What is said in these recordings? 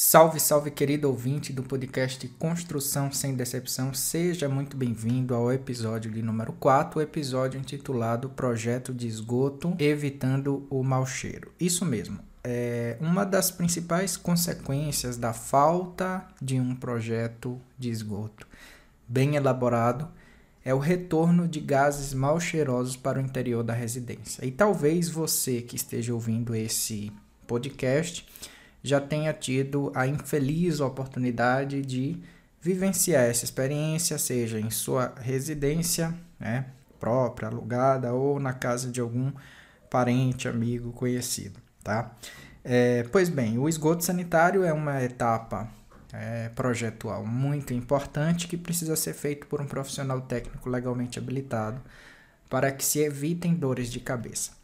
Salve, salve, querido ouvinte do podcast Construção Sem Decepção. Seja muito bem-vindo ao episódio de número 4, o episódio intitulado Projeto de Esgoto Evitando o Mau Cheiro. Isso mesmo. É uma das principais consequências da falta de um projeto de esgoto bem elaborado é o retorno de gases mal cheirosos para o interior da residência. E talvez você que esteja ouvindo esse podcast já tenha tido a infeliz oportunidade de vivenciar essa experiência, seja em sua residência né, própria, alugada ou na casa de algum parente, amigo, conhecido, tá? É, pois bem, o esgoto sanitário é uma etapa é, projetual muito importante que precisa ser feito por um profissional técnico legalmente habilitado para que se evitem dores de cabeça.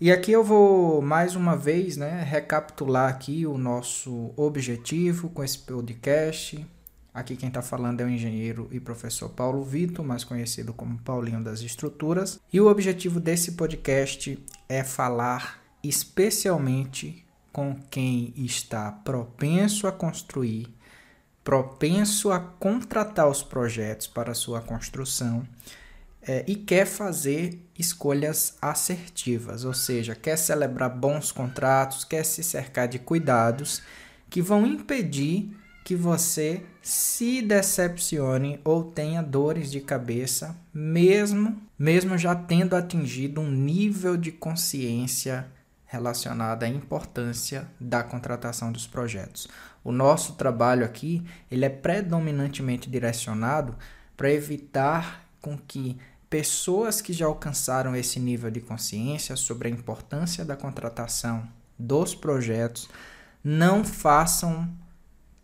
E aqui eu vou mais uma vez né, recapitular aqui o nosso objetivo com esse podcast. Aqui quem está falando é o engenheiro e professor Paulo Vitor, mais conhecido como Paulinho das Estruturas. E o objetivo desse podcast é falar especialmente com quem está propenso a construir, propenso a contratar os projetos para sua construção é, e quer fazer escolhas assertivas, ou seja, quer celebrar bons contratos, quer se cercar de cuidados que vão impedir que você se decepcione ou tenha dores de cabeça, mesmo mesmo já tendo atingido um nível de consciência relacionado à importância da contratação dos projetos. O nosso trabalho aqui, ele é predominantemente direcionado para evitar com que pessoas que já alcançaram esse nível de consciência sobre a importância da contratação dos projetos não façam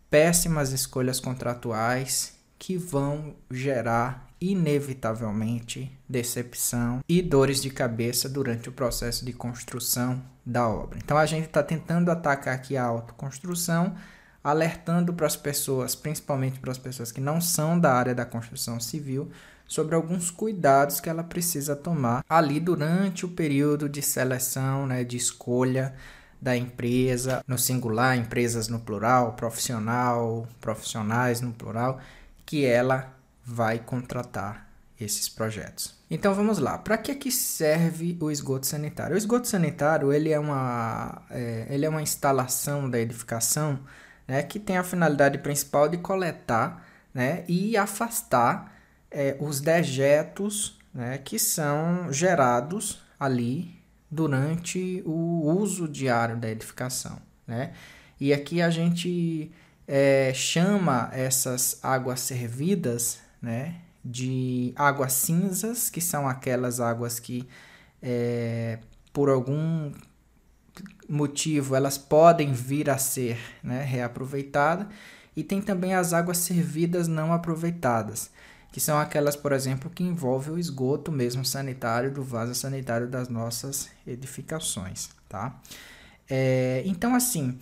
péssimas escolhas contratuais que vão gerar inevitavelmente decepção e dores de cabeça durante o processo de construção da obra. Então a gente está tentando atacar aqui a autoconstrução, alertando para as pessoas, principalmente para as pessoas que não são da área da construção civil, sobre alguns cuidados que ela precisa tomar ali durante o período de seleção, né, de escolha da empresa, no singular, empresas no plural, profissional, profissionais no plural, que ela vai contratar esses projetos. Então vamos lá, para que, que serve o esgoto sanitário? O esgoto sanitário ele é uma, é, ele é uma instalação da edificação né, que tem a finalidade principal de coletar né, e afastar é, os dejetos né, que são gerados ali durante o uso diário da edificação. Né? E aqui a gente é, chama essas águas servidas né, de águas cinzas, que são aquelas águas que, é, por algum motivo, elas podem vir a ser né, reaproveitadas. E tem também as águas servidas não aproveitadas, que são aquelas, por exemplo, que envolvem o esgoto mesmo sanitário do vaso sanitário das nossas edificações, tá? É, então, assim,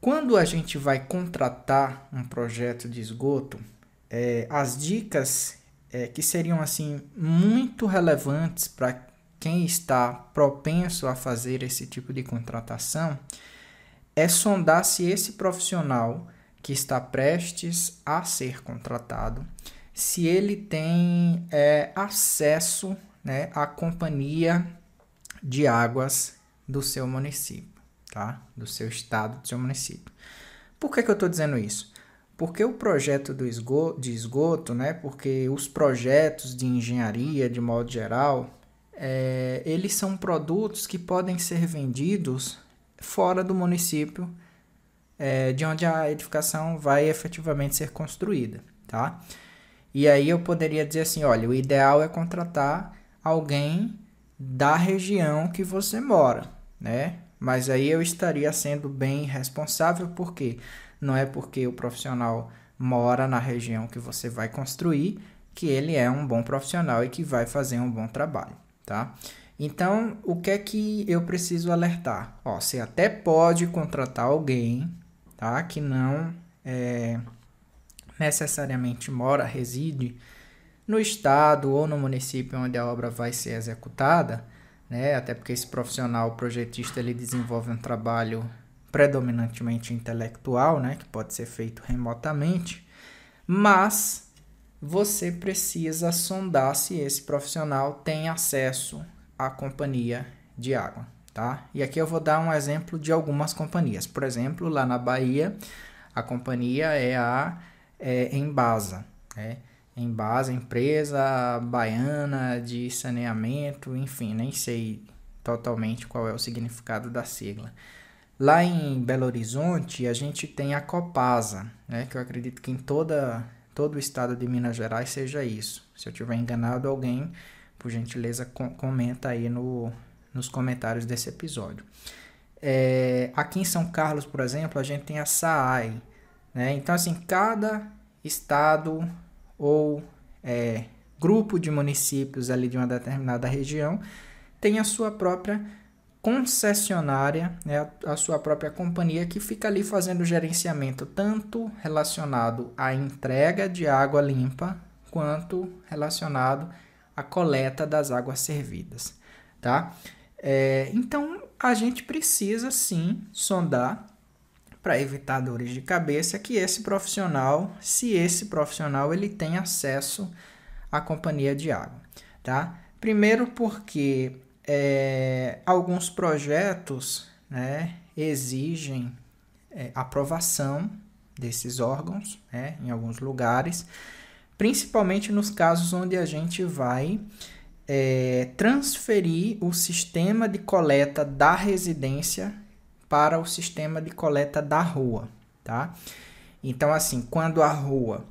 quando a gente vai contratar um projeto de esgoto, é, as dicas é, que seriam assim muito relevantes para quem está propenso a fazer esse tipo de contratação é sondar se esse profissional que está prestes a ser contratado se ele tem é, acesso né, à companhia de águas do seu município, tá? Do seu estado, do seu município. Por que, que eu estou dizendo isso? Porque o projeto do esgoto, de esgoto, né? Porque os projetos de engenharia, de modo geral, é, eles são produtos que podem ser vendidos fora do município é, de onde a edificação vai efetivamente ser construída, tá? E aí eu poderia dizer assim, olha, o ideal é contratar alguém da região que você mora, né? Mas aí eu estaria sendo bem responsável porque não é porque o profissional mora na região que você vai construir que ele é um bom profissional e que vai fazer um bom trabalho, tá? Então, o que é que eu preciso alertar? Ó, você até pode contratar alguém, tá? Que não é, necessariamente mora, reside no estado ou no município onde a obra vai ser executada, né? Até porque esse profissional projetista ele desenvolve um trabalho predominantemente intelectual, né, que pode ser feito remotamente, mas você precisa sondar se esse profissional tem acesso à companhia de água, tá? E aqui eu vou dar um exemplo de algumas companhias. Por exemplo, lá na Bahia, a companhia é a é, Embasa, né? Embasa, empresa baiana de saneamento, enfim, nem sei totalmente qual é o significado da sigla. Lá em Belo Horizonte, a gente tem a Copasa, né, que eu acredito que em toda, todo o estado de Minas Gerais seja isso. Se eu tiver enganado, alguém, por gentileza, com, comenta aí no, nos comentários desse episódio. É, aqui em São Carlos, por exemplo, a gente tem a SAAI. Né? Então, assim, cada estado ou é, grupo de municípios ali de uma determinada região tem a sua própria concessionária, né, a sua própria companhia que fica ali fazendo o gerenciamento tanto relacionado à entrega de água limpa quanto relacionado à coleta das águas servidas, tá? É, então a gente precisa sim sondar para evitar dores de cabeça que esse profissional, se esse profissional ele tem acesso à companhia de água, tá? Primeiro porque é, alguns projetos né, exigem é, aprovação desses órgãos né, em alguns lugares, principalmente nos casos onde a gente vai é, transferir o sistema de coleta da residência para o sistema de coleta da rua, tá? Então, assim, quando a rua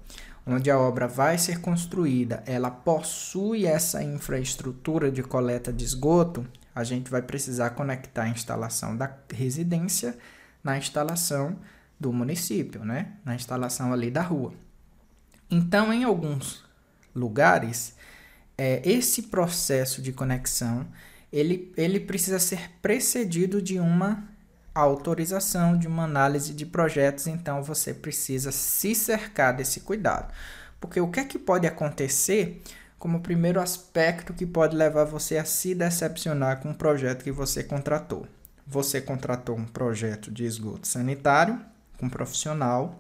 onde a obra vai ser construída, ela possui essa infraestrutura de coleta de esgoto, a gente vai precisar conectar a instalação da residência na instalação do município, né? Na instalação ali da rua. Então, em alguns lugares, é, esse processo de conexão ele, ele precisa ser precedido de uma autorização de uma análise de projetos, então você precisa se cercar desse cuidado. Porque o que é que pode acontecer como primeiro aspecto que pode levar você a se decepcionar com o projeto que você contratou? Você contratou um projeto de esgoto sanitário com um profissional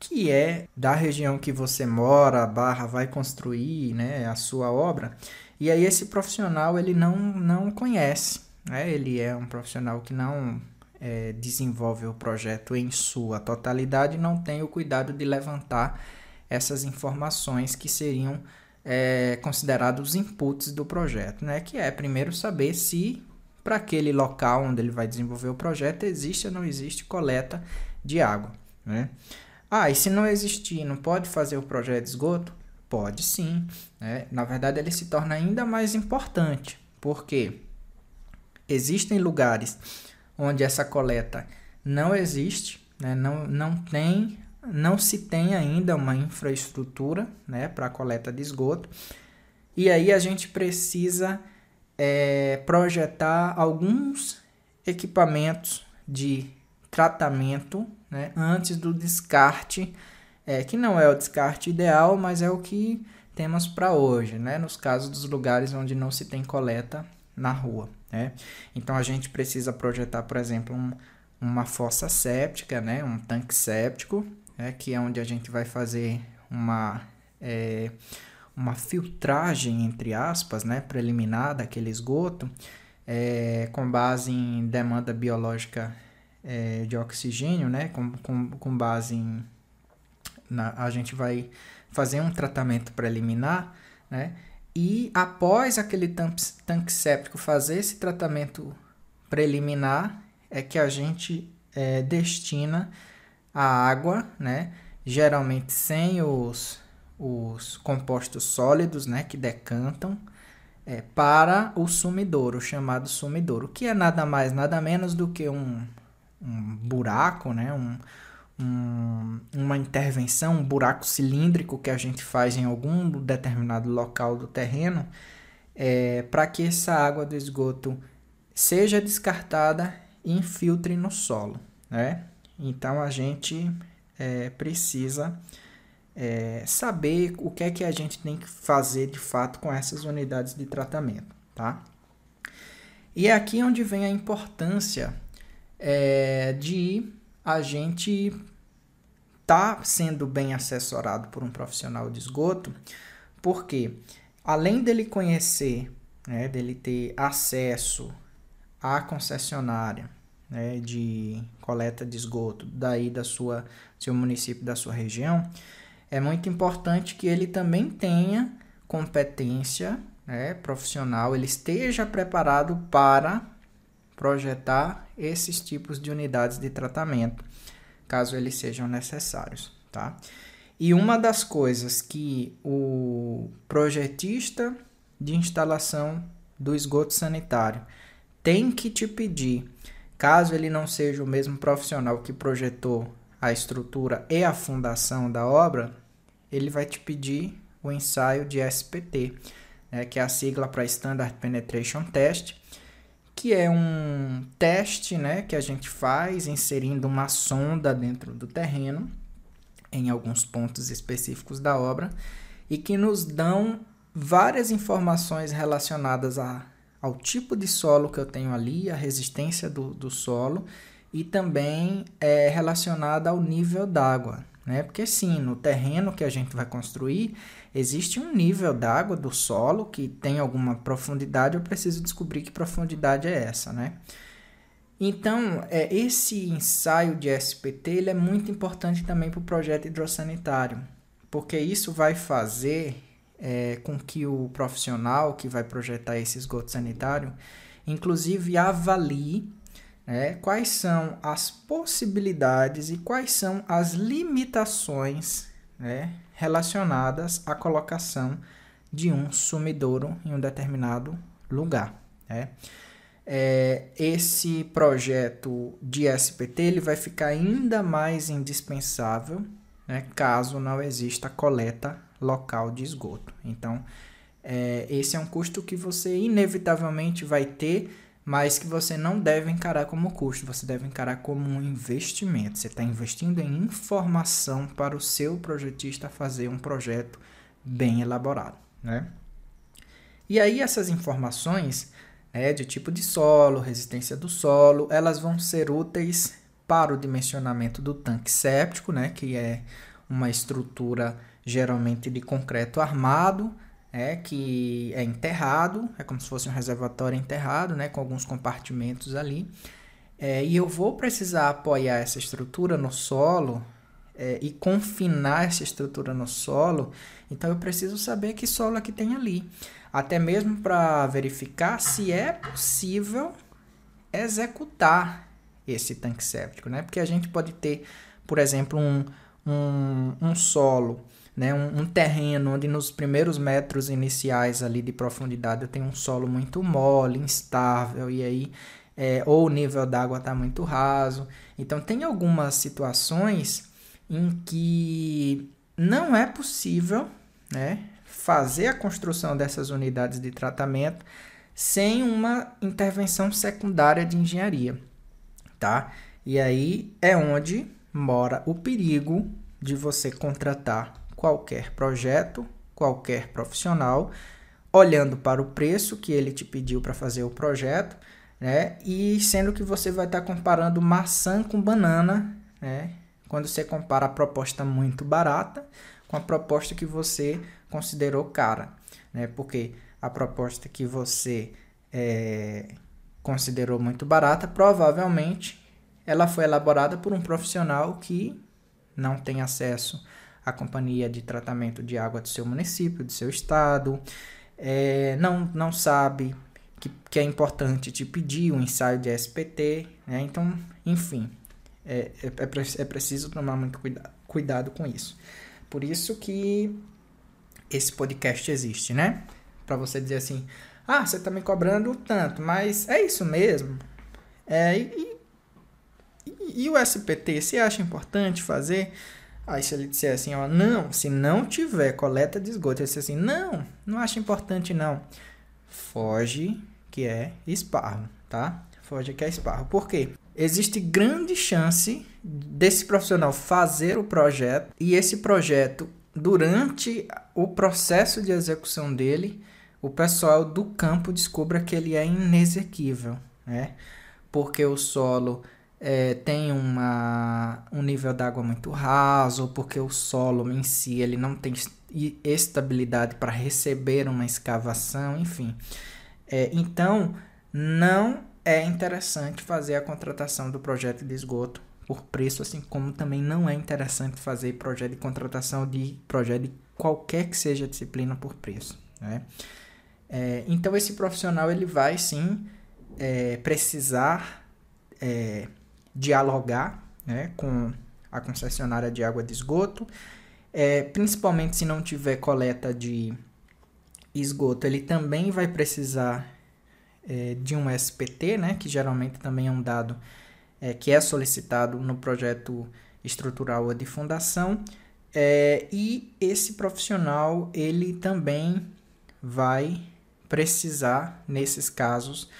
que é da região que você mora, barra vai construir, né, a sua obra. E aí esse profissional ele não não conhece, né? Ele é um profissional que não é, desenvolve o projeto em sua totalidade não tem o cuidado de levantar essas informações que seriam é, considerados inputs do projeto, né? Que é primeiro saber se para aquele local onde ele vai desenvolver o projeto existe ou não existe coleta de água, né? Ah, e se não existir, não pode fazer o projeto de esgoto? Pode sim. Né? Na verdade, ele se torna ainda mais importante, porque existem lugares onde essa coleta não existe, né? não, não tem, não se tem ainda uma infraestrutura né? para coleta de esgoto. E aí a gente precisa é, projetar alguns equipamentos de tratamento né? antes do descarte, é, que não é o descarte ideal, mas é o que temos para hoje, né? nos casos dos lugares onde não se tem coleta na rua. Né? Então a gente precisa projetar, por exemplo, um, uma fossa séptica, né? um tanque séptico, né? que é onde a gente vai fazer uma, é, uma filtragem, entre aspas, né? preliminar daquele esgoto, é, com base em demanda biológica é, de oxigênio, né? com, com, com base em. Na, a gente vai fazer um tratamento preliminar, né? E após aquele tanque séptico fazer esse tratamento preliminar, é que a gente é, destina a água, né? Geralmente sem os, os compostos sólidos, né? Que decantam, é, para o sumidouro, chamado sumidouro, que é nada mais, nada menos do que um, um buraco, né? Um, um, uma intervenção, um buraco cilíndrico que a gente faz em algum determinado local do terreno, é, para que essa água do esgoto seja descartada e infiltre no solo. Né? Então a gente é, precisa é, saber o que é que a gente tem que fazer de fato com essas unidades de tratamento. Tá? E é aqui onde vem a importância é, de a gente tá sendo bem assessorado por um profissional de esgoto, porque além dele conhecer, né, dele ter acesso à concessionária né, de coleta de esgoto daí da sua seu município da sua região, é muito importante que ele também tenha competência né, profissional, ele esteja preparado para projetar esses tipos de unidades de tratamento, caso eles sejam necessários, tá? E uma das coisas que o projetista de instalação do esgoto sanitário tem que te pedir, caso ele não seja o mesmo profissional que projetou a estrutura e a fundação da obra, ele vai te pedir o ensaio de SPT, né, que é a sigla para Standard Penetration Test, que é um teste né, que a gente faz inserindo uma sonda dentro do terreno, em alguns pontos específicos da obra, e que nos dão várias informações relacionadas a, ao tipo de solo que eu tenho ali, a resistência do, do solo e também é relacionada ao nível d'água, né? Porque sim, no terreno que a gente vai construir, existe um nível d'água do solo que tem alguma profundidade, eu preciso descobrir que profundidade é essa, né? Então, é, esse ensaio de SPT ele é muito importante também para o projeto hidrossanitário, porque isso vai fazer é, com que o profissional que vai projetar esse esgoto sanitário, inclusive avalie né, quais são as possibilidades e quais são as limitações né, relacionadas à colocação de um sumidouro em um determinado lugar. Né? É, esse projeto de SPT ele vai ficar ainda mais indispensável né, caso não exista coleta local de esgoto. Então, é, esse é um custo que você inevitavelmente vai ter mas que você não deve encarar como custo, você deve encarar como um investimento. Você está investindo em informação para o seu projetista fazer um projeto bem elaborado, né? E aí essas informações né, de tipo de solo, resistência do solo, elas vão ser úteis para o dimensionamento do tanque séptico, né, que é uma estrutura geralmente de concreto armado, é, que é enterrado, é como se fosse um reservatório enterrado, né, com alguns compartimentos ali. É, e eu vou precisar apoiar essa estrutura no solo é, e confinar essa estrutura no solo, então eu preciso saber que solo é que tem ali. Até mesmo para verificar se é possível executar esse tanque séptico, né? Porque a gente pode ter, por exemplo, um, um, um solo né, um, um, terreno onde nos primeiros metros iniciais ali de profundidade eu tenho um solo muito mole, instável, e aí é, ou o nível d'água está muito raso. Então tem algumas situações em que não é possível né, fazer a construção dessas unidades de tratamento sem uma intervenção secundária de engenharia, tá? E aí é onde mora o perigo de você contratar qualquer projeto, qualquer profissional, olhando para o preço que ele te pediu para fazer o projeto, né? E sendo que você vai estar tá comparando maçã com banana, né? Quando você compara a proposta muito barata com a proposta que você considerou cara, né? Porque a proposta que você é, considerou muito barata, provavelmente ela foi elaborada por um profissional que não tem acesso a companhia de tratamento de água do seu município, do seu estado, é, não, não sabe que, que é importante te pedir um ensaio de SPT, né? então, enfim, é, é, é, é preciso tomar muito cuidado, cuidado com isso. Por isso que esse podcast existe, né? Para você dizer assim, ah, você está me cobrando tanto, mas é isso mesmo. É, e, e, e o SPT, você acha importante fazer? Aí se ele disser assim, ó, não, se não tiver coleta de esgoto, ele disser assim, não, não acho importante não. Foge que é esparro, tá? Foge que é esparro. Por quê? Existe grande chance desse profissional fazer o projeto e esse projeto, durante o processo de execução dele, o pessoal do campo descubra que ele é inexequível, né? Porque o solo é, tem uma, um nível d'água muito raso, porque o solo em si ele não tem estabilidade para receber uma escavação, enfim. É, então, não é interessante fazer a contratação do projeto de esgoto por preço, assim como também não é interessante fazer projeto de contratação de projeto de qualquer que seja a disciplina por preço. Né? É, então, esse profissional ele vai sim é, precisar é, dialogar né, com a concessionária de água de esgoto, é, principalmente se não tiver coleta de esgoto, ele também vai precisar é, de um SPT, né, que geralmente também é um dado é, que é solicitado no projeto estrutural ou de fundação, é, e esse profissional ele também vai precisar, nesses casos,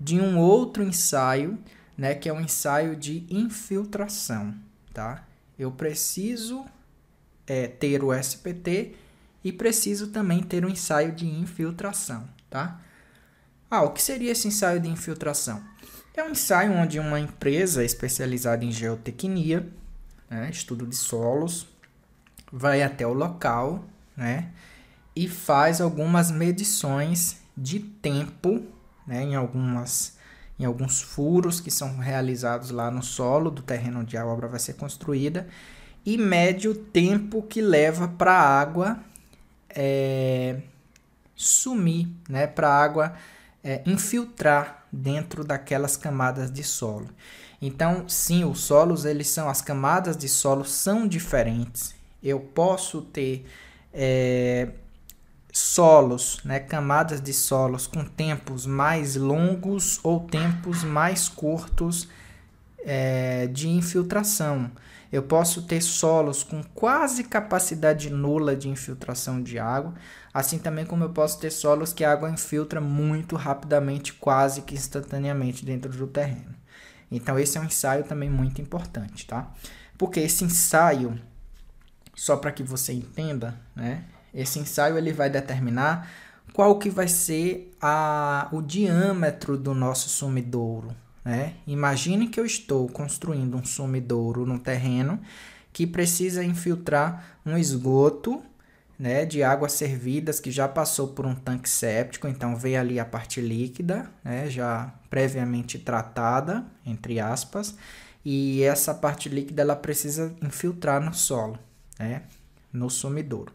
de um outro ensaio né, que é um ensaio de infiltração, tá? Eu preciso é, ter o SPT e preciso também ter um ensaio de infiltração, tá? Ah, o que seria esse ensaio de infiltração? É um ensaio onde uma empresa especializada em geotecnia, né, estudo de solos, vai até o local, né, e faz algumas medições de tempo, né, em algumas em alguns furos que são realizados lá no solo do terreno onde a obra vai ser construída e mede o tempo que leva para a água é, sumir, né, para a água é, infiltrar dentro daquelas camadas de solo. Então, sim, os solos eles são as camadas de solo são diferentes. Eu posso ter é, solos, né, camadas de solos com tempos mais longos ou tempos mais curtos é, de infiltração. Eu posso ter solos com quase capacidade nula de infiltração de água, assim também como eu posso ter solos que a água infiltra muito rapidamente, quase que instantaneamente dentro do terreno. Então esse é um ensaio também muito importante, tá? Porque esse ensaio, só para que você entenda, né? Esse ensaio ele vai determinar qual que vai ser a, o diâmetro do nosso sumidouro. Né? Imagine que eu estou construindo um sumidouro no terreno que precisa infiltrar um esgoto né, de águas servidas que já passou por um tanque séptico, então vem ali a parte líquida, né, já previamente tratada, entre aspas, e essa parte líquida ela precisa infiltrar no solo, né, no sumidouro.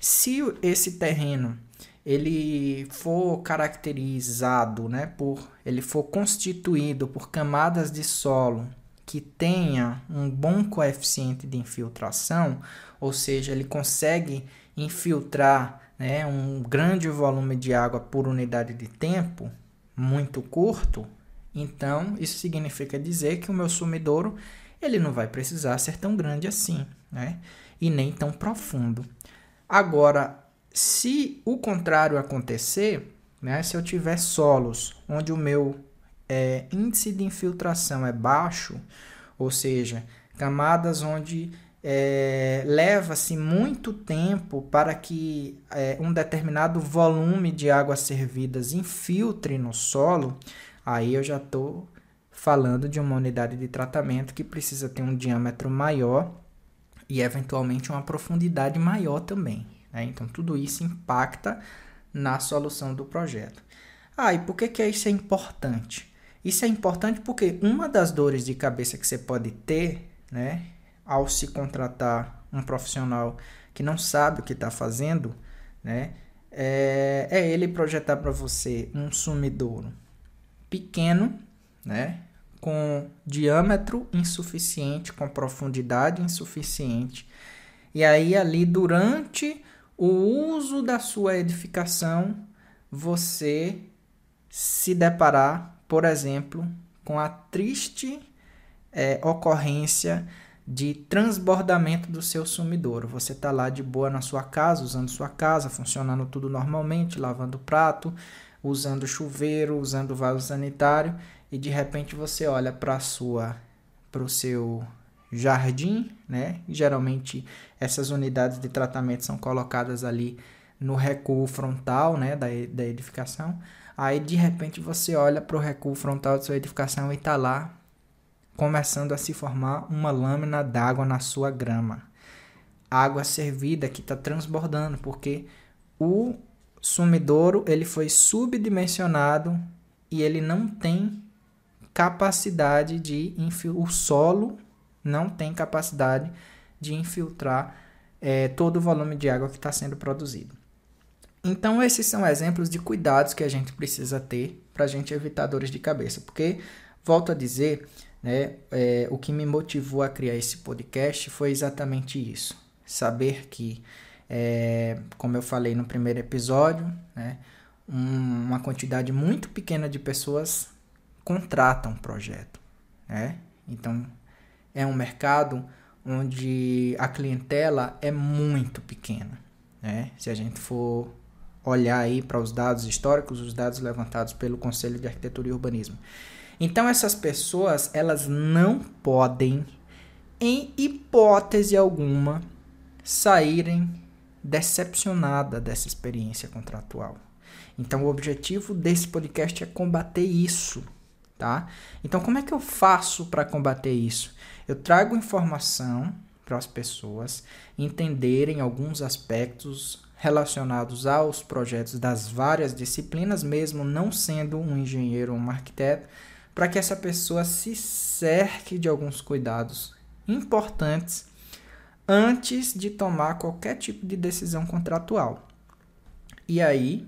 Se esse terreno ele for caracterizado, né, por ele for constituído por camadas de solo que tenha um bom coeficiente de infiltração, ou seja, ele consegue infiltrar né, um grande volume de água por unidade de tempo muito curto, então isso significa dizer que o meu sumidouro ele não vai precisar ser tão grande assim, né, e nem tão profundo. Agora, se o contrário acontecer, né, se eu tiver solos onde o meu é, índice de infiltração é baixo, ou seja, camadas onde é, leva-se muito tempo para que é, um determinado volume de águas servidas infiltre no solo, aí eu já estou falando de uma unidade de tratamento que precisa ter um diâmetro maior e eventualmente uma profundidade maior também. Né? Então, tudo isso impacta na solução do projeto. Ah, e por que, que isso é importante? Isso é importante porque uma das dores de cabeça que você pode ter né, ao se contratar um profissional que não sabe o que está fazendo, né, é, é ele projetar para você um sumidouro pequeno, né, com diâmetro insuficiente, com profundidade insuficiente. E aí ali durante o uso da sua edificação, você se deparar, por exemplo, com a triste é, ocorrência de transbordamento do seu sumidouro. Você está lá de boa na sua casa, usando sua casa, funcionando tudo normalmente, lavando prato, usando chuveiro, usando vaso sanitário, e de repente você olha para sua para o seu jardim, né? Geralmente essas unidades de tratamento são colocadas ali no recuo frontal, né, da, da edificação. Aí de repente você olha para o recuo frontal da sua edificação e está lá começando a se formar uma lâmina d'água na sua grama. Água servida que está transbordando, porque o sumidouro ele foi subdimensionado e ele não tem capacidade de infiltrar, o solo não tem capacidade de infiltrar é, todo o volume de água que está sendo produzido. Então, esses são exemplos de cuidados que a gente precisa ter para a gente evitar dores de cabeça. Porque, volto a dizer, né, é, o que me motivou a criar esse podcast foi exatamente isso. Saber que, é, como eu falei no primeiro episódio, né, um, uma quantidade muito pequena de pessoas contratam um projeto. Né? Então, é um mercado onde a clientela é muito pequena. Né? Se a gente for olhar aí para os dados históricos, os dados levantados pelo Conselho de Arquitetura e Urbanismo. Então essas pessoas, elas não podem em hipótese alguma saírem decepcionada dessa experiência contratual. Então o objetivo desse podcast é combater isso, tá? Então como é que eu faço para combater isso? Eu trago informação para as pessoas entenderem alguns aspectos relacionados aos projetos das várias disciplinas, mesmo não sendo um engenheiro ou um arquiteto, para que essa pessoa se cerque de alguns cuidados importantes antes de tomar qualquer tipo de decisão contratual. E aí,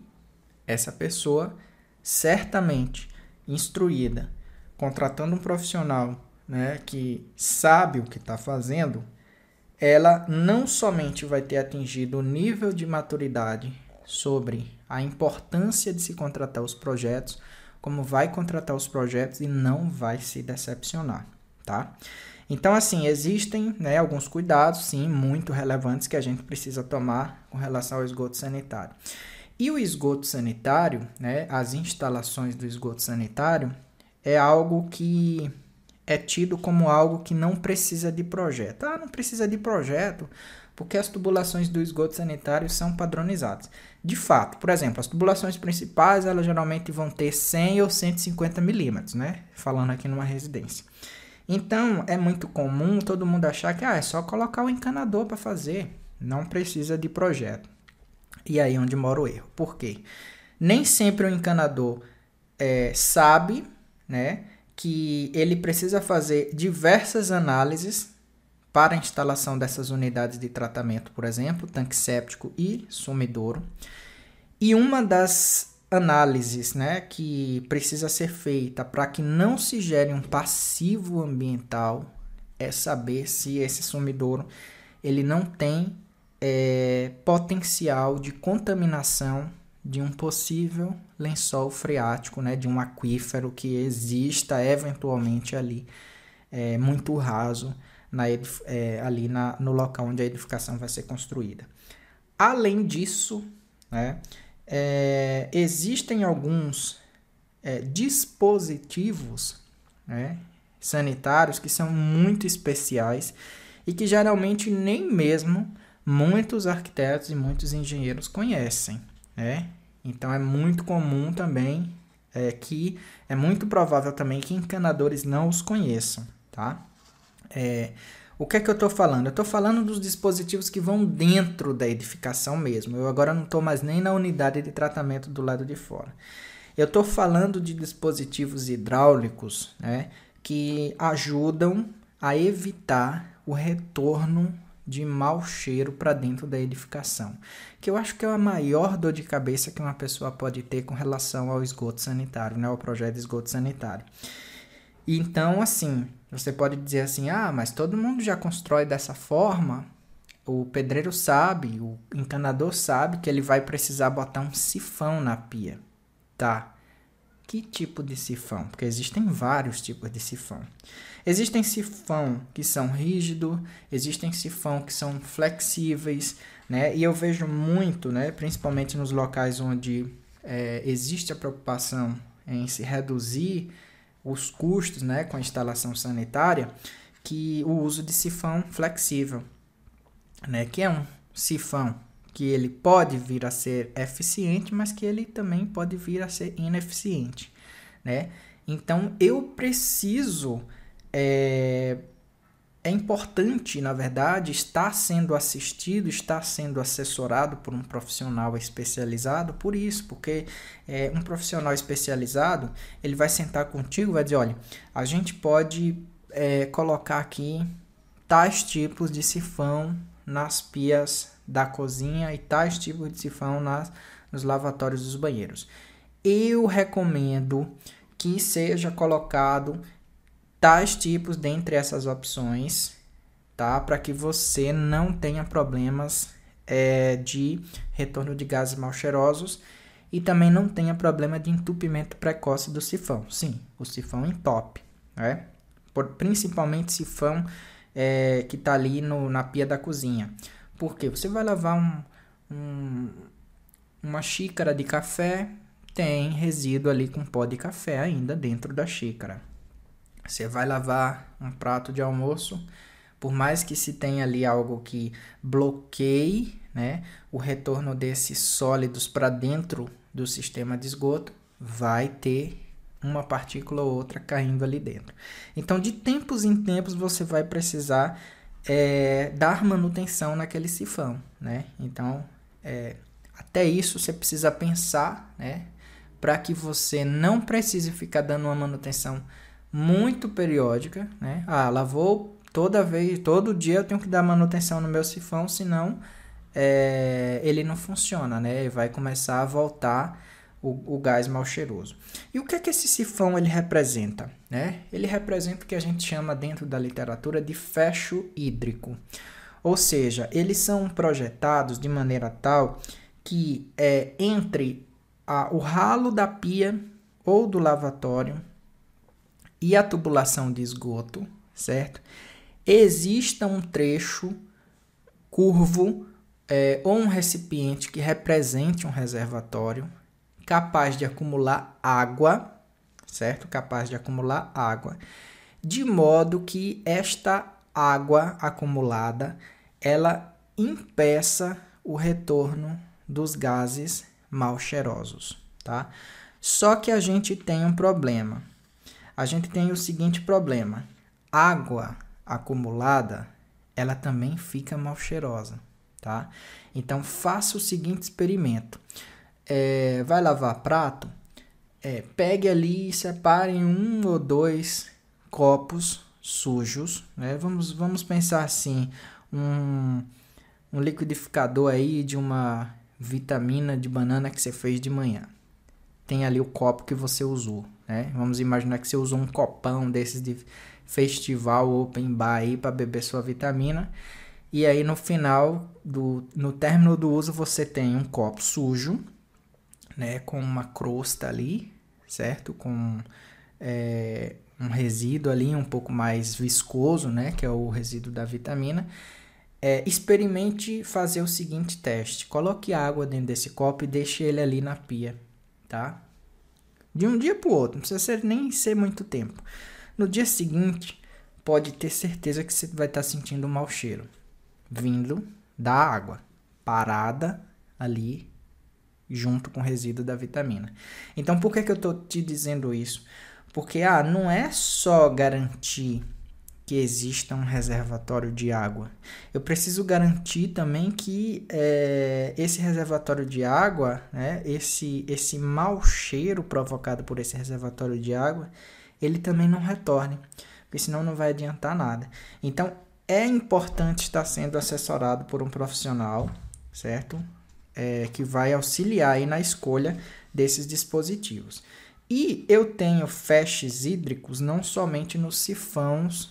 essa pessoa, certamente instruída, contratando um profissional né, que sabe o que está fazendo, ela não somente vai ter atingido o nível de maturidade sobre a importância de se contratar os projetos, como vai contratar os projetos e não vai se decepcionar, tá? Então, assim, existem né, alguns cuidados, sim, muito relevantes que a gente precisa tomar com relação ao esgoto sanitário. E o esgoto sanitário, né, as instalações do esgoto sanitário, é algo que é tido como algo que não precisa de projeto. Ah, não precisa de projeto porque as tubulações do esgoto sanitário são padronizadas. De fato, por exemplo, as tubulações principais elas geralmente vão ter 100 ou 150 milímetros, né? Falando aqui numa residência. Então é muito comum todo mundo achar que ah, é só colocar o encanador para fazer, não precisa de projeto. E aí onde mora o erro. Por quê? Nem sempre o encanador é, sabe, né? que ele precisa fazer diversas análises para a instalação dessas unidades de tratamento, por exemplo, tanque séptico e sumidouro. E uma das análises né, que precisa ser feita para que não se gere um passivo ambiental é saber se esse sumidouro ele não tem é, potencial de contaminação de um possível lençol freático, né, de um aquífero que exista eventualmente ali, é, muito raso, na, é, ali na, no local onde a edificação vai ser construída. Além disso, né, é, existem alguns é, dispositivos né, sanitários que são muito especiais e que geralmente nem mesmo muitos arquitetos e muitos engenheiros conhecem. Né? Então é muito comum também é, que é muito provável também que encanadores não os conheçam, tá? É, o que é que eu estou falando? Eu estou falando dos dispositivos que vão dentro da edificação mesmo. Eu agora não estou mais nem na unidade de tratamento do lado de fora. Eu estou falando de dispositivos hidráulicos né, que ajudam a evitar o retorno de mau cheiro para dentro da edificação, que eu acho que é a maior dor de cabeça que uma pessoa pode ter com relação ao esgoto sanitário, né, ao projeto de esgoto sanitário. Então, assim, você pode dizer assim: "Ah, mas todo mundo já constrói dessa forma". O pedreiro sabe, o encanador sabe que ele vai precisar botar um sifão na pia. Tá? Que tipo de sifão? Porque existem vários tipos de sifão. Existem sifão que são rígidos, existem sifão que são flexíveis, né? E eu vejo muito, né, principalmente nos locais onde é, existe a preocupação em se reduzir os custos, né, com a instalação sanitária, que o uso de sifão flexível, né, que é um sifão que ele pode vir a ser eficiente, mas que ele também pode vir a ser ineficiente, né? Então eu preciso é, é importante, na verdade, estar sendo assistido, estar sendo assessorado por um profissional especializado por isso, porque é, um profissional especializado ele vai sentar contigo, vai dizer, olha, a gente pode é, colocar aqui tais tipos de sifão nas pias da cozinha e tais tipos de sifão nas, nos lavatórios dos banheiros. Eu recomendo que seja colocado tais tipos dentre essas opções, tá? Para que você não tenha problemas é, de retorno de gases mal cheirosos e também não tenha problema de entupimento precoce do sifão. Sim, o sifão entope, né? Por, principalmente sifão é, que está ali no, na pia da cozinha. Porque você vai lavar um, um, uma xícara de café, tem resíduo ali com pó de café ainda dentro da xícara. Você vai lavar um prato de almoço, por mais que se tenha ali algo que bloqueie né, o retorno desses sólidos para dentro do sistema de esgoto, vai ter uma partícula ou outra caindo ali dentro. Então, de tempos em tempos, você vai precisar é, dar manutenção naquele sifão, né? Então, é, até isso você precisa pensar, né? Para que você não precise ficar dando uma manutenção muito periódica, né? Ah, lavou toda vez, todo dia eu tenho que dar manutenção no meu sifão, senão é, ele não funciona, né? E vai começar a voltar o, o gás mal cheiroso. E o que é que esse sifão ele representa? Né? Ele representa o que a gente chama dentro da literatura de fecho hídrico. Ou seja, eles são projetados de maneira tal que é entre a, o ralo da pia ou do lavatório e a tubulação de esgoto, certo? Exista um trecho curvo é, ou um recipiente que represente um reservatório capaz de acumular água, certo? Capaz de acumular água, de modo que esta água acumulada ela impeça o retorno dos gases mal cheirosos, tá? Só que a gente tem um problema a gente tem o seguinte problema: água acumulada, ela também fica mal cheirosa, tá? Então faça o seguinte experimento: é, vai lavar prato, é, pegue ali e separe um ou dois copos sujos, né? Vamos, vamos pensar assim, um, um liquidificador aí de uma vitamina de banana que você fez de manhã. Tem ali o copo que você usou, né? Vamos imaginar que você usou um copão desses de festival open bar aí para beber sua vitamina. E aí no final do no término do uso você tem um copo sujo, né, com uma crosta ali, certo? Com é, um resíduo ali um pouco mais viscoso, né, que é o resíduo da vitamina. É, experimente fazer o seguinte teste: coloque água dentro desse copo e deixe ele ali na pia, tá? De um dia para o outro, não precisa ser, nem ser muito tempo. No dia seguinte, pode ter certeza que você vai estar tá sentindo um mau cheiro vindo da água parada ali junto com o resíduo da vitamina. Então, por que, que eu estou te dizendo isso? Porque ah, não é só garantir que exista um reservatório de água. Eu preciso garantir também que é, esse reservatório de água, né, esse, esse mau cheiro provocado por esse reservatório de água, ele também não retorne, porque senão não vai adiantar nada. Então, é importante estar sendo assessorado por um profissional, certo? É, que vai auxiliar aí na escolha desses dispositivos. E eu tenho flashes hídricos não somente nos sifões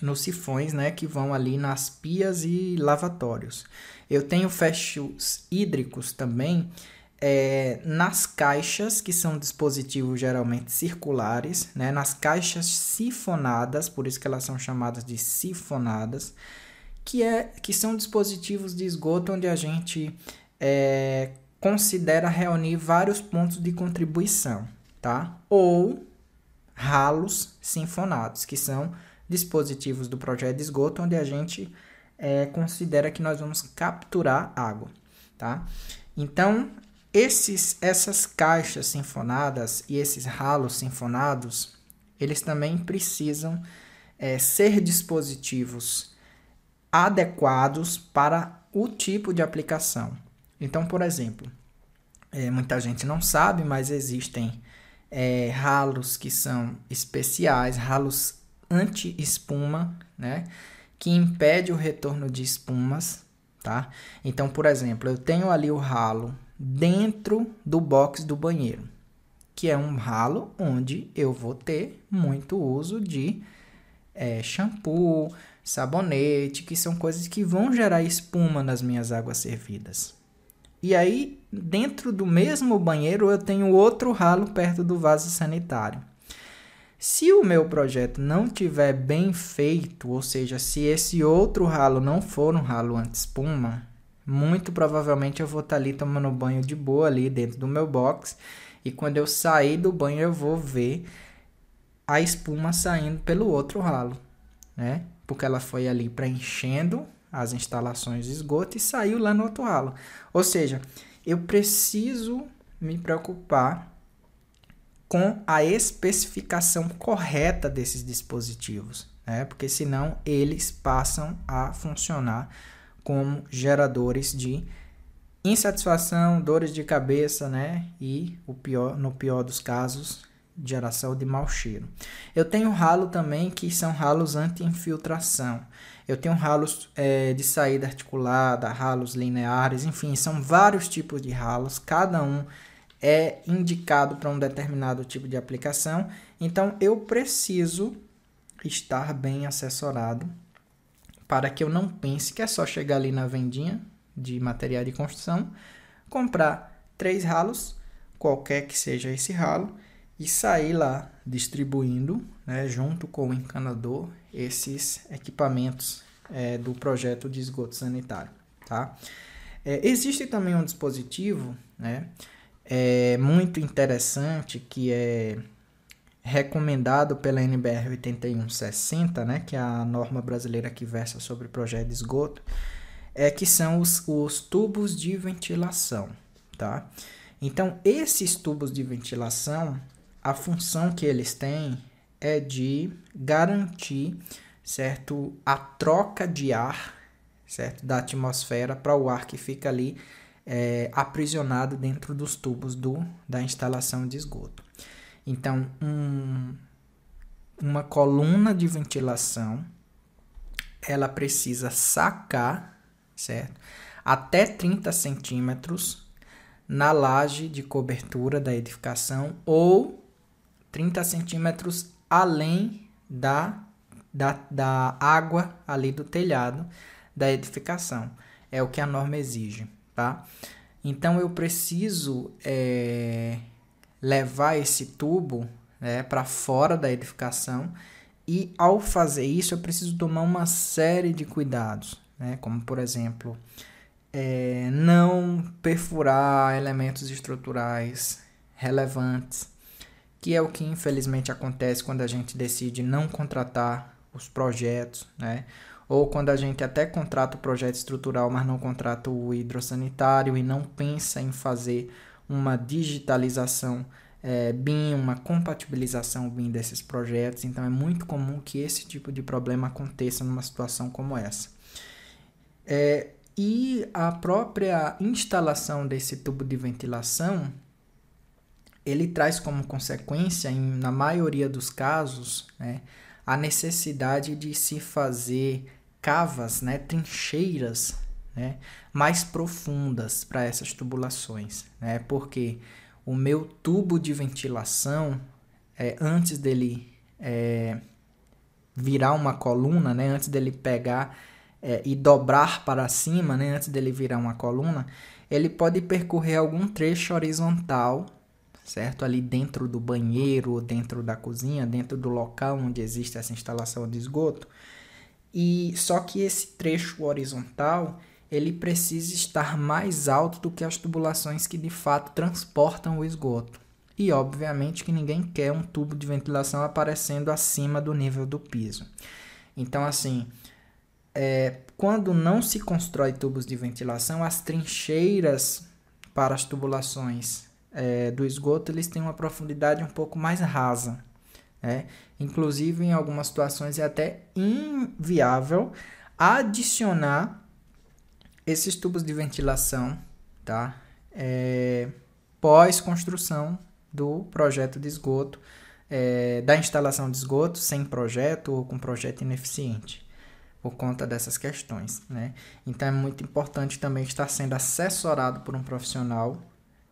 nos sifões, né, que vão ali nas pias e lavatórios. Eu tenho fechos hídricos também é, nas caixas, que são dispositivos geralmente circulares, né, nas caixas sifonadas, por isso que elas são chamadas de sifonadas, que, é, que são dispositivos de esgoto onde a gente é, considera reunir vários pontos de contribuição, tá? Ou ralos sinfonados, que são dispositivos do projeto de esgoto, onde a gente é, considera que nós vamos capturar água, tá? Então, esses, essas caixas sinfonadas e esses ralos sinfonados, eles também precisam é, ser dispositivos adequados para o tipo de aplicação. Então, por exemplo, é, muita gente não sabe, mas existem é, ralos que são especiais, ralos anti-espuma, né? Que impede o retorno de espumas, tá? Então, por exemplo, eu tenho ali o ralo dentro do box do banheiro, que é um ralo onde eu vou ter muito uso de é, shampoo, sabonete, que são coisas que vão gerar espuma nas minhas águas servidas. E aí, dentro do mesmo banheiro, eu tenho outro ralo perto do vaso sanitário. Se o meu projeto não tiver bem feito, ou seja, se esse outro ralo não for um ralo anti-espuma, muito provavelmente eu vou estar ali tomando banho de boa ali dentro do meu box e quando eu sair do banho eu vou ver a espuma saindo pelo outro ralo, né? Porque ela foi ali preenchendo as instalações de esgoto e saiu lá no outro ralo. Ou seja, eu preciso me preocupar com a especificação correta desses dispositivos, né? porque senão eles passam a funcionar como geradores de insatisfação, dores de cabeça, né? E o pior, no pior dos casos, geração de mau cheiro. Eu tenho ralo também que são ralos anti-infiltração. Eu tenho ralos é, de saída articulada, ralos lineares, enfim, são vários tipos de ralos, cada um é indicado para um determinado tipo de aplicação. Então eu preciso estar bem assessorado para que eu não pense que é só chegar ali na vendinha de material de construção, comprar três ralos, qualquer que seja esse ralo, e sair lá distribuindo, né, junto com o encanador, esses equipamentos é, do projeto de esgoto sanitário. Tá? É, existe também um dispositivo né, é, muito interessante que é recomendado pela NBR 8160, né, que é a norma brasileira que versa sobre projeto de esgoto, é que são os, os tubos de ventilação, tá? Então, esses tubos de ventilação, a função que eles têm é de garantir, certo, a troca de ar, certo, da atmosfera para o ar que fica ali é, aprisionado dentro dos tubos do, da instalação de esgoto. Então, um, uma coluna de ventilação, ela precisa sacar, certo, até 30 centímetros na laje de cobertura da edificação ou 30 centímetros além da, da, da água ali do telhado da edificação. É o que a norma exige, tá? Então eu preciso é, levar esse tubo né, para fora da edificação e ao fazer isso eu preciso tomar uma série de cuidados, né? Como por exemplo, é, não perfurar elementos estruturais relevantes, que é o que infelizmente acontece quando a gente decide não contratar os projetos, né? Ou quando a gente até contrata o projeto estrutural, mas não contrata o hidrossanitário e não pensa em fazer uma digitalização é, BIM, uma compatibilização BIM desses projetos. Então é muito comum que esse tipo de problema aconteça numa situação como essa. É, e a própria instalação desse tubo de ventilação ele traz como consequência, em, na maioria dos casos, né, a necessidade de se fazer cavas, né, trincheiras né, mais profundas para essas tubulações, né, porque o meu tubo de ventilação, é, antes dele é, virar uma coluna, né, antes dele pegar é, e dobrar para cima, né, antes dele virar uma coluna, ele pode percorrer algum trecho horizontal certo? Ali dentro do banheiro, dentro da cozinha, dentro do local onde existe essa instalação de esgoto. E só que esse trecho horizontal, ele precisa estar mais alto do que as tubulações que de fato transportam o esgoto. E obviamente que ninguém quer um tubo de ventilação aparecendo acima do nível do piso. Então assim, é, quando não se constrói tubos de ventilação, as trincheiras para as tubulações é, do esgoto eles têm uma profundidade um pouco mais rasa, Né? Inclusive, em algumas situações é até inviável adicionar esses tubos de ventilação, tá? É, pós-construção do projeto de esgoto, é, da instalação de esgoto sem projeto ou com projeto ineficiente, por conta dessas questões, né? Então é muito importante também estar sendo assessorado por um profissional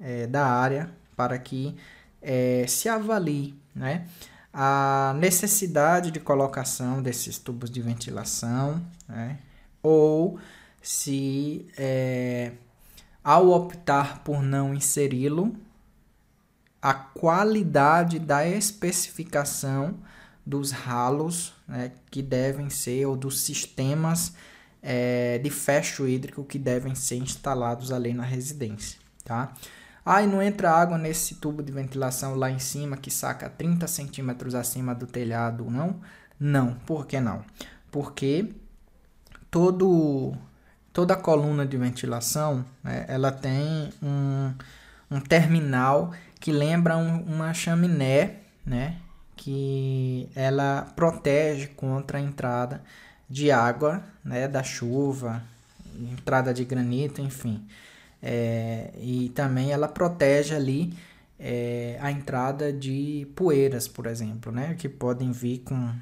é, da área para que é, se avalie, né? A necessidade de colocação desses tubos de ventilação, né? Ou se é, ao optar por não inseri-lo, a qualidade da especificação dos ralos né, que devem ser, ou dos sistemas é, de fecho hídrico que devem ser instalados ali na residência. Tá? Ah, e não entra água nesse tubo de ventilação lá em cima que saca 30 centímetros acima do telhado, não? Não. Por que não? Porque todo, toda coluna de ventilação né, ela tem um, um terminal que lembra um, uma chaminé, né? Que ela protege contra a entrada de água, né? Da chuva, entrada de granito, enfim. É, e também ela protege ali é, a entrada de poeiras, por exemplo, né? Que podem vir com,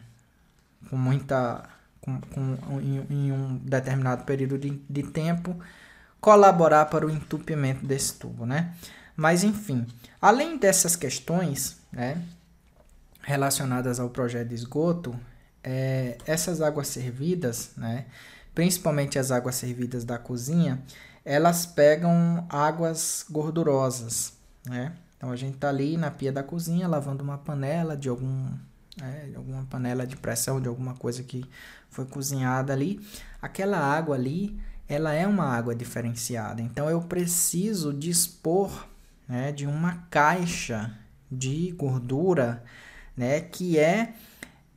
com muita... Com, com, em, em um determinado período de, de tempo, colaborar para o entupimento desse tubo, né? Mas enfim, além dessas questões né, relacionadas ao projeto de esgoto, é, essas águas servidas, né, principalmente as águas servidas da cozinha, elas pegam águas gordurosas. Né? Então a gente está ali na pia da cozinha lavando uma panela de algum é, alguma panela de pressão de alguma coisa que foi cozinhada ali, aquela água ali, ela é uma água diferenciada. Então eu preciso dispor né, de uma caixa de gordura né, que é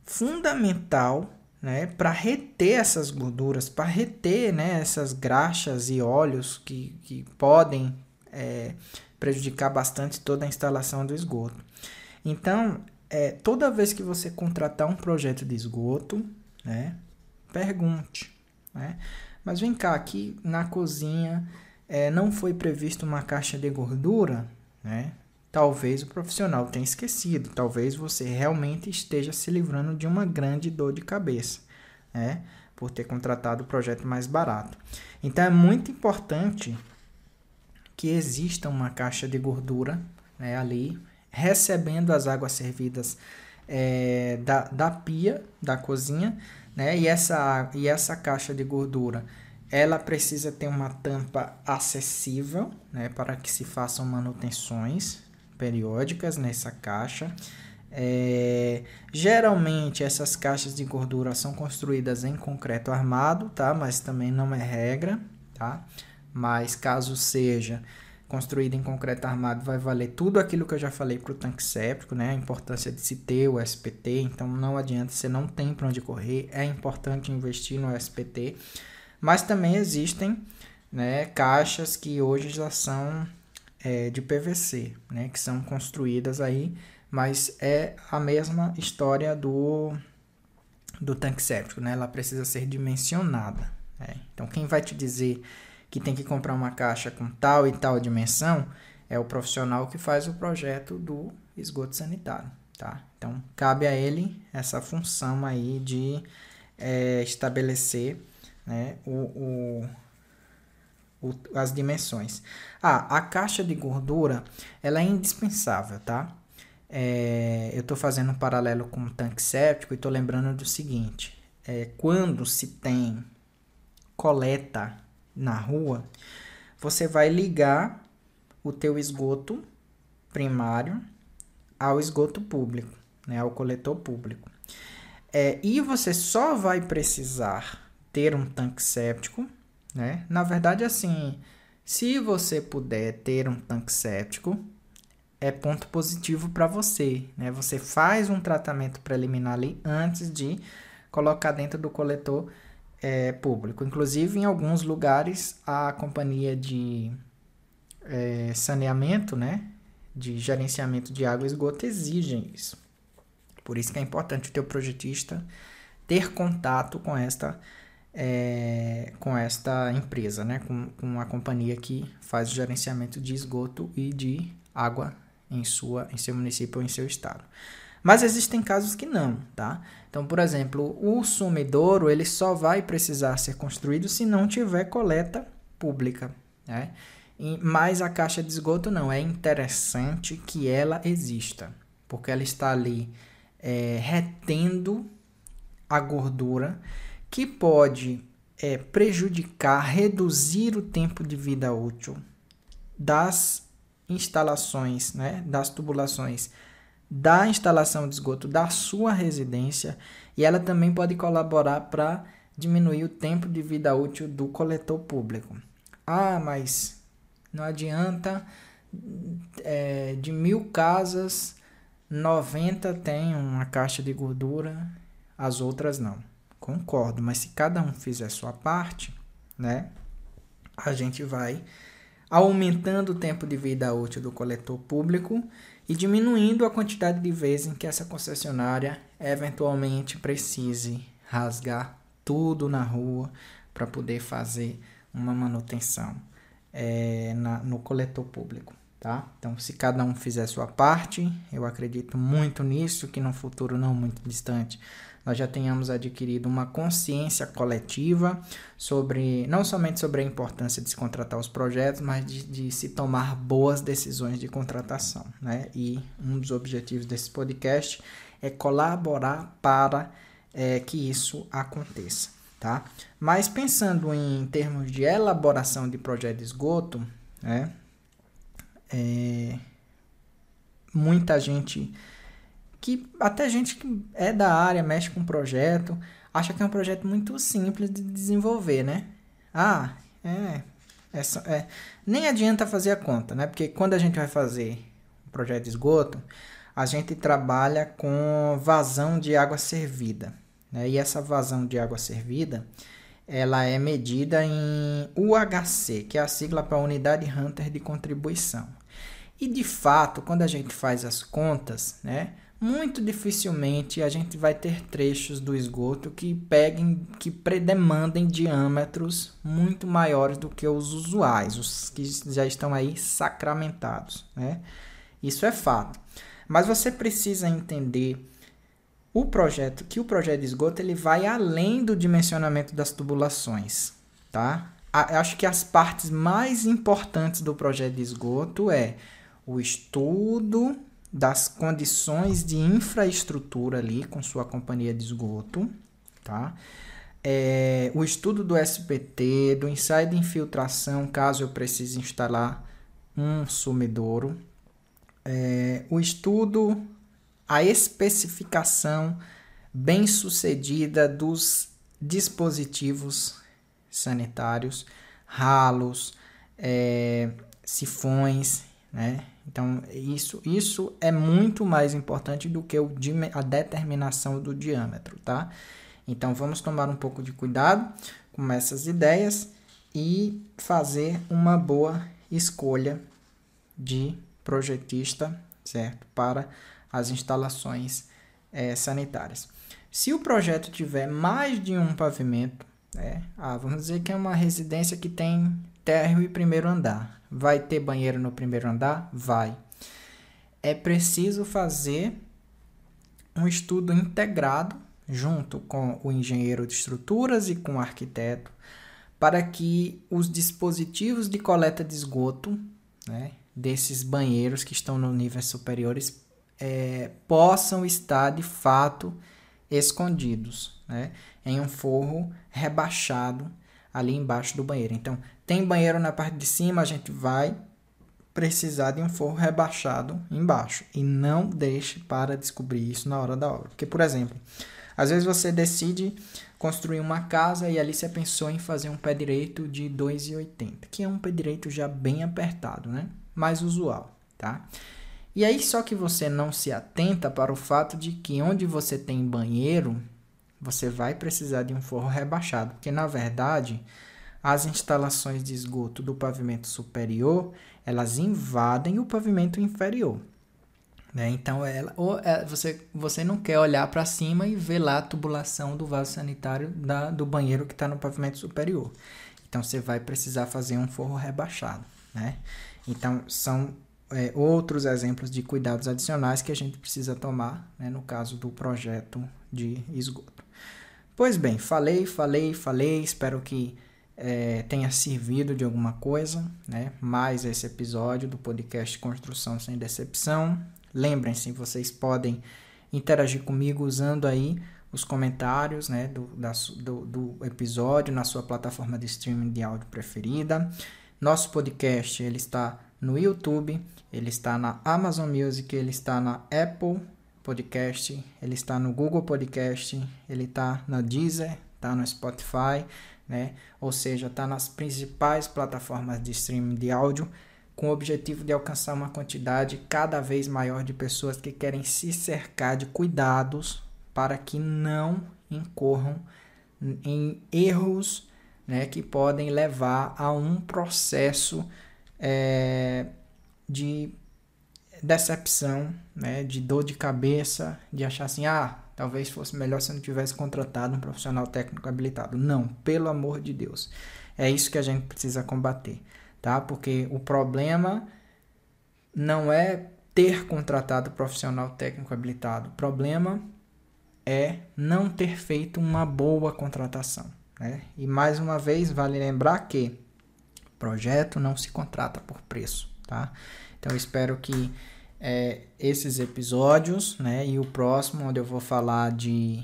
fundamental né, para reter essas gorduras, para reter né, essas graxas e óleos que, que podem é, prejudicar bastante toda a instalação do esgoto. Então, é, toda vez que você contratar um projeto de esgoto, né, pergunte. Né? Mas vem cá, aqui na cozinha é, não foi previsto uma caixa de gordura, né? Talvez o profissional tenha esquecido, talvez você realmente esteja se livrando de uma grande dor de cabeça, né? Por ter contratado o projeto mais barato. Então é muito importante que exista uma caixa de gordura né, ali, recebendo as águas servidas é, da, da pia, da cozinha, né? E essa, e essa caixa de gordura ela precisa ter uma tampa acessível, né, para que se façam manutenções periódicas nessa caixa. É, geralmente essas caixas de gordura são construídas em concreto armado, tá? Mas também não é regra, tá? Mas caso seja construída em concreto armado, vai valer tudo aquilo que eu já falei para o tanque séptico, né? A importância de se ter o SPT, então não adianta, você não tem para onde correr, é importante investir no SPT. Mas também existem né, caixas que hoje já são é, de PVC, né, que são construídas aí, mas é a mesma história do, do tanque séptico, né? ela precisa ser dimensionada. Né? Então, quem vai te dizer que tem que comprar uma caixa com tal e tal dimensão é o profissional que faz o projeto do esgoto sanitário. Tá? Então, cabe a ele essa função aí de é, estabelecer né, o, o, as dimensões. Ah, a caixa de gordura ela é indispensável, tá? É, eu estou fazendo um paralelo com o tanque séptico e estou lembrando do seguinte: é, quando se tem coleta na rua, você vai ligar o teu esgoto primário ao esgoto público, né, ao coletor público. É, e você só vai precisar ter um tanque séptico, né? Na verdade, assim, se você puder ter um tanque séptico, é ponto positivo para você, né? Você faz um tratamento preliminar ali antes de colocar dentro do coletor é, público. Inclusive, em alguns lugares, a companhia de é, saneamento, né? De gerenciamento de água e esgoto exigem isso Por isso que é importante o teu projetista ter contato com esta é, com esta empresa, né? Com, com a companhia que faz o gerenciamento de esgoto e de água em sua em seu município ou em seu estado. Mas existem casos que não, tá? Então, por exemplo, o sumidouro ele só vai precisar ser construído se não tiver coleta pública, né? E, mas a caixa de esgoto não. É interessante que ela exista, porque ela está ali é, retendo a gordura que pode é, prejudicar, reduzir o tempo de vida útil das instalações, né, das tubulações da instalação de esgoto da sua residência e ela também pode colaborar para diminuir o tempo de vida útil do coletor público. Ah, mas não adianta, é, de mil casas, 90 tem uma caixa de gordura as outras não. Concordo, mas se cada um fizer sua parte, né, a gente vai aumentando o tempo de vida útil do coletor público e diminuindo a quantidade de vezes em que essa concessionária eventualmente precise rasgar tudo na rua para poder fazer uma manutenção é, na, no coletor público tá? Então, se cada um fizer sua parte, eu acredito muito nisso, que no futuro não muito distante nós já tenhamos adquirido uma consciência coletiva sobre, não somente sobre a importância de se contratar os projetos, mas de, de se tomar boas decisões de contratação, né? E um dos objetivos desse podcast é colaborar para é, que isso aconteça, tá? Mas pensando em termos de elaboração de projeto de esgoto, né? É, muita gente que até gente que é da área, mexe com projeto, acha que é um projeto muito simples de desenvolver, né? Ah, é, é, é nem adianta fazer a conta, né? Porque quando a gente vai fazer um projeto de esgoto, a gente trabalha com vazão de água servida, né? E essa vazão de água servida, ela é medida em UHC, que é a sigla para Unidade Hunter de Contribuição. E de fato, quando a gente faz as contas, né, muito dificilmente a gente vai ter trechos do esgoto que peguem, que demandem diâmetros muito maiores do que os usuais, os que já estão aí sacramentados, né? Isso é fato. Mas você precisa entender o projeto, que o projeto de esgoto ele vai além do dimensionamento das tubulações, tá? acho que as partes mais importantes do projeto de esgoto é o estudo das condições de infraestrutura ali com sua companhia de esgoto, tá? É, o estudo do SPT, do ensaio de infiltração, caso eu precise instalar um sumidouro, é, o estudo, a especificação bem sucedida dos dispositivos sanitários, ralos, é, sifões, né? Então, isso, isso é muito mais importante do que o, a determinação do diâmetro, tá? Então, vamos tomar um pouco de cuidado com essas ideias e fazer uma boa escolha de projetista, certo? Para as instalações é, sanitárias. Se o projeto tiver mais de um pavimento, é, ah, vamos dizer que é uma residência que tem térreo e primeiro andar. Vai ter banheiro no primeiro andar? Vai. É preciso fazer um estudo integrado junto com o engenheiro de estruturas e com o arquiteto para que os dispositivos de coleta de esgoto né, desses banheiros que estão no níveis superiores é, possam estar de fato escondidos né, em um forro rebaixado ali embaixo do banheiro. Então, tem banheiro na parte de cima, a gente vai precisar de um forro rebaixado embaixo. E não deixe para descobrir isso na hora da obra. Porque, por exemplo, às vezes você decide construir uma casa e ali você pensou em fazer um pé direito de 2,80, que é um pé direito já bem apertado, né? Mais usual, tá? E aí só que você não se atenta para o fato de que onde você tem banheiro, você vai precisar de um forro rebaixado, porque na verdade as instalações de esgoto do pavimento superior, elas invadem o pavimento inferior. Né? Então, ela, ou é, você, você não quer olhar para cima e ver lá a tubulação do vaso sanitário da, do banheiro que está no pavimento superior. Então, você vai precisar fazer um forro rebaixado. Né? Então, são é, outros exemplos de cuidados adicionais que a gente precisa tomar né, no caso do projeto de esgoto. Pois bem, falei, falei, falei, espero que é, tenha servido de alguma coisa, né? Mais esse episódio do podcast Construção Sem Decepção. Lembrem-se, vocês podem interagir comigo usando aí os comentários né, do, da, do, do, episódio na sua plataforma de streaming de áudio preferida. Nosso podcast ele está no YouTube, ele está na Amazon Music, ele está na Apple Podcast, ele está no Google Podcast, ele está na Deezer, está no Spotify, né? Ou seja, está nas principais plataformas de streaming de áudio com o objetivo de alcançar uma quantidade cada vez maior de pessoas que querem se cercar de cuidados para que não incorram em erros né, que podem levar a um processo é, de decepção, né, de dor de cabeça, de achar assim, ah, talvez fosse melhor se eu não tivesse contratado um profissional técnico habilitado. Não, pelo amor de Deus. É isso que a gente precisa combater tá? Porque o problema não é ter contratado profissional técnico habilitado. O problema é não ter feito uma boa contratação, né? E mais uma vez vale lembrar que projeto não se contrata por preço, tá? Então espero que é, esses episódios, né, e o próximo onde eu vou falar de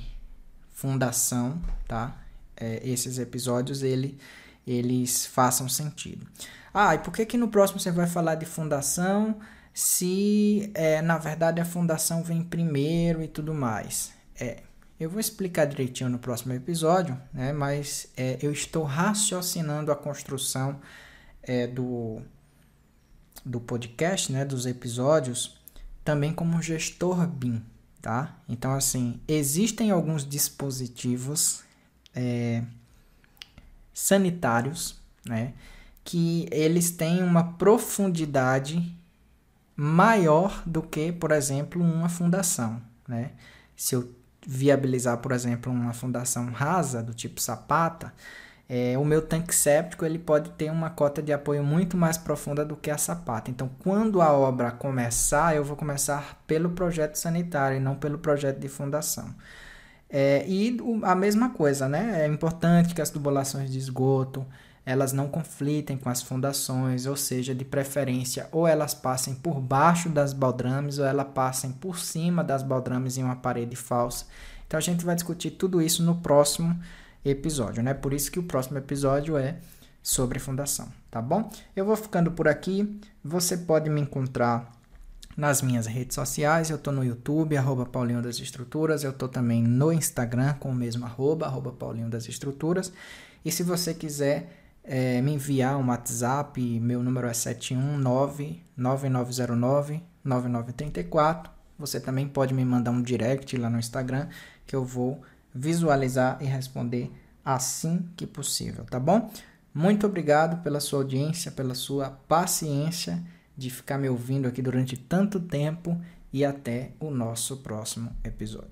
fundação, tá? É, esses episódios ele, eles façam sentido. Ah, e por que que no próximo você vai falar de fundação se é, na verdade a fundação vem primeiro e tudo mais? É, eu vou explicar direitinho no próximo episódio, né? Mas é, eu estou raciocinando a construção é, do, do podcast, né? Dos episódios, também como gestor BIM, tá? Então, assim, existem alguns dispositivos é, sanitários, né? que eles têm uma profundidade maior do que, por exemplo, uma fundação, né? Se eu viabilizar, por exemplo, uma fundação rasa do tipo sapata, é, o meu tanque séptico ele pode ter uma cota de apoio muito mais profunda do que a sapata. Então, quando a obra começar, eu vou começar pelo projeto sanitário e não pelo projeto de fundação. É, e a mesma coisa, né? É importante que as tubulações de esgoto elas não conflitem com as fundações, ou seja, de preferência, ou elas passem por baixo das baldrames ou elas passem por cima das baldrames em uma parede falsa. Então a gente vai discutir tudo isso no próximo episódio, né? Por isso que o próximo episódio é sobre fundação, tá bom? Eu vou ficando por aqui. Você pode me encontrar nas minhas redes sociais. Eu tô no YouTube, arroba Paulinho das Estruturas. Eu tô também no Instagram com o mesmo arroba, arroba Paulinho das Estruturas. E se você quiser é, me enviar um WhatsApp, meu número é 719-9909-9934. Você também pode me mandar um direct lá no Instagram que eu vou visualizar e responder assim que possível, tá bom? Muito obrigado pela sua audiência, pela sua paciência de ficar me ouvindo aqui durante tanto tempo e até o nosso próximo episódio.